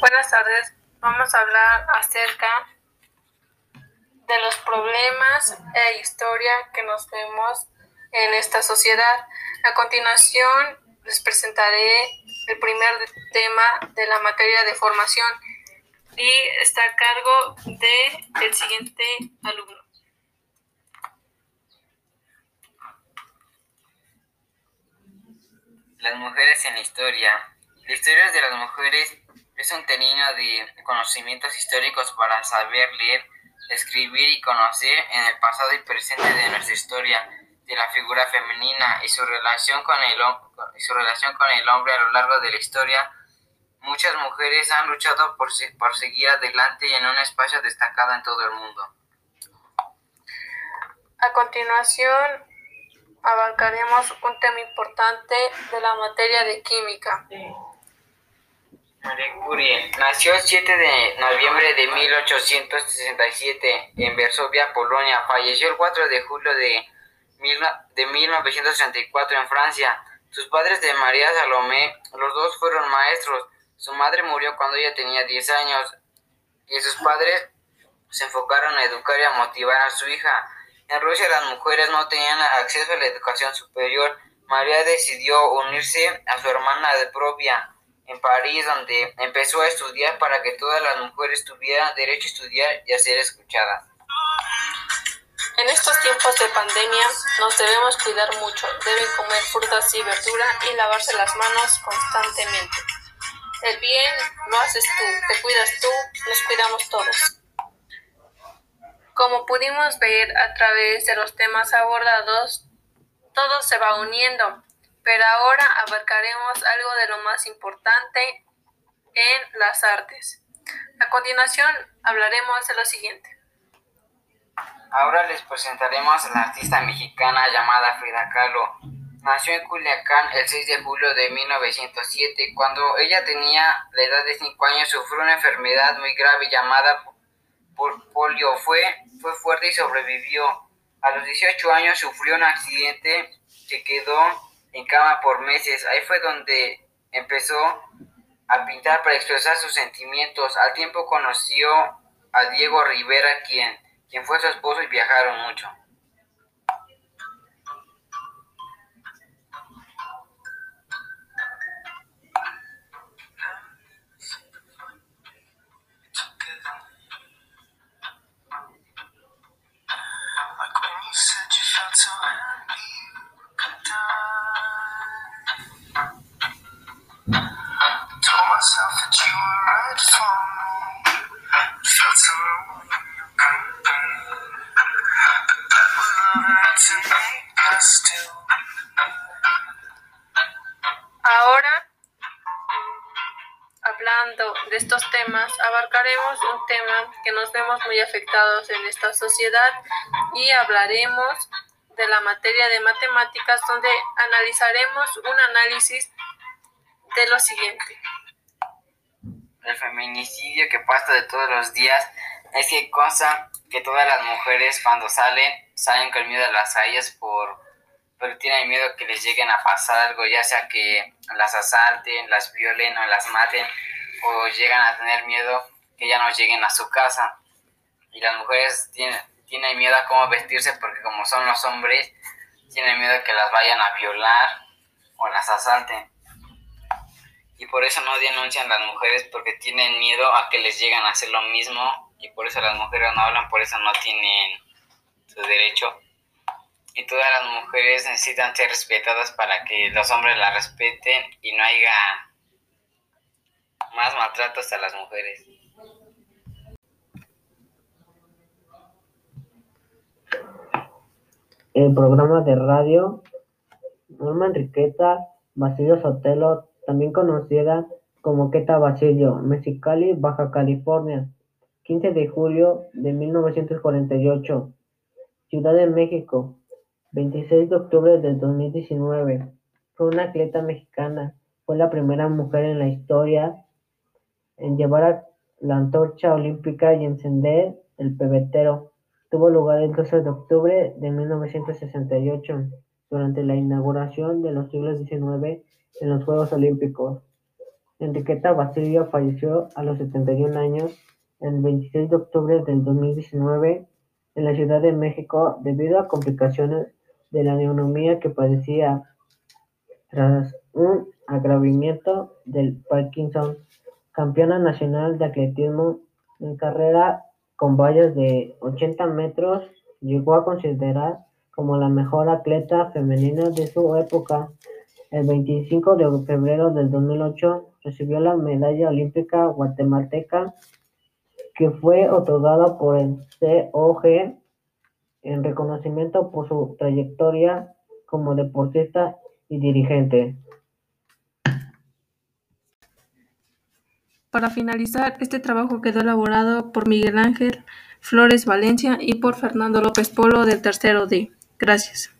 Buenas tardes. Vamos a hablar acerca de los problemas e historia que nos vemos en esta sociedad. A continuación les presentaré el primer tema de la materia de formación y está a cargo de siguiente alumno. Las mujeres en la historia. La historia de las mujeres es un tenido de conocimientos históricos para saber leer, escribir y conocer en el pasado y presente de nuestra historia de la figura femenina y su relación con el, su relación con el hombre a lo largo de la historia. Muchas mujeres han luchado por, por seguir adelante en un espacio destacado en todo el mundo. A continuación, abarcaremos un tema importante de la materia de química. Marie Curie nació el 7 de noviembre de 1867 en Varsovia, Polonia. Falleció el 4 de julio de, de 1934 en Francia. Sus padres de María Salomé, los dos fueron maestros. Su madre murió cuando ella tenía 10 años y sus padres se enfocaron a educar y a motivar a su hija. En Rusia las mujeres no tenían acceso a la educación superior. María decidió unirse a su hermana de Provia en París, donde empezó a estudiar para que todas las mujeres tuvieran derecho a estudiar y a ser escuchadas. En estos tiempos de pandemia nos debemos cuidar mucho. Deben comer frutas y verdura y lavarse las manos constantemente. El bien lo haces tú, te cuidas tú, nos cuidamos todos. Como pudimos ver a través de los temas abordados, todo se va uniendo, pero ahora abarcaremos algo de lo más importante en las artes. A continuación hablaremos de lo siguiente. Ahora les presentaremos a la artista mexicana llamada Frida Kahlo. Nació en Culiacán el 6 de julio de 1907. Cuando ella tenía la edad de 5 años sufrió una enfermedad muy grave llamada polio. Fue fue fuerte y sobrevivió. A los 18 años sufrió un accidente que quedó en cama por meses. Ahí fue donde empezó a pintar para expresar sus sentimientos. Al tiempo conoció a Diego Rivera, quien, quien fue su esposo y viajaron mucho. Ahora, hablando de estos temas, abarcaremos un tema que nos vemos muy afectados en esta sociedad y hablaremos de la materia de matemáticas donde analizaremos un análisis de lo siguiente. El feminicidio que pasa de todos los días es que cosa que todas las mujeres cuando salen, salen con miedo a las calles por, porque tienen miedo que les lleguen a pasar algo, ya sea que las asalten, las violen o las maten, o llegan a tener miedo que ya no lleguen a su casa. Y las mujeres tienen, tienen miedo a cómo vestirse porque como son los hombres, tienen miedo que las vayan a violar o las asalten y por eso no denuncian las mujeres porque tienen miedo a que les lleguen a hacer lo mismo y por eso las mujeres no hablan, por eso no tienen su derecho. Y todas las mujeres necesitan ser respetadas para que los hombres las respeten y no haya más maltratos a las mujeres. El programa de radio Norma Enriqueta Basilio Sotelo también conocida como Queta Basilio, Mexicali, Baja California, 15 de julio de 1948, Ciudad de México, 26 de octubre del 2019. Fue una atleta mexicana, fue la primera mujer en la historia en llevar la antorcha olímpica y encender el pebetero. Tuvo lugar el 12 de octubre de 1968, durante la inauguración de los siglos XIX en los Juegos Olímpicos. Enriqueta Basilio falleció a los 71 años el 26 de octubre del 2019 en la Ciudad de México debido a complicaciones de la neumonía que padecía tras un agravamiento del Parkinson. Campeona nacional de atletismo en carrera con vallas de 80 metros, llegó a considerar como la mejor atleta femenina de su época. El 25 de febrero del 2008 recibió la medalla olímpica guatemalteca que fue otorgada por el COG en reconocimiento por su trayectoria como deportista y dirigente. Para finalizar, este trabajo quedó elaborado por Miguel Ángel Flores Valencia y por Fernando López Polo del Tercero D. Gracias.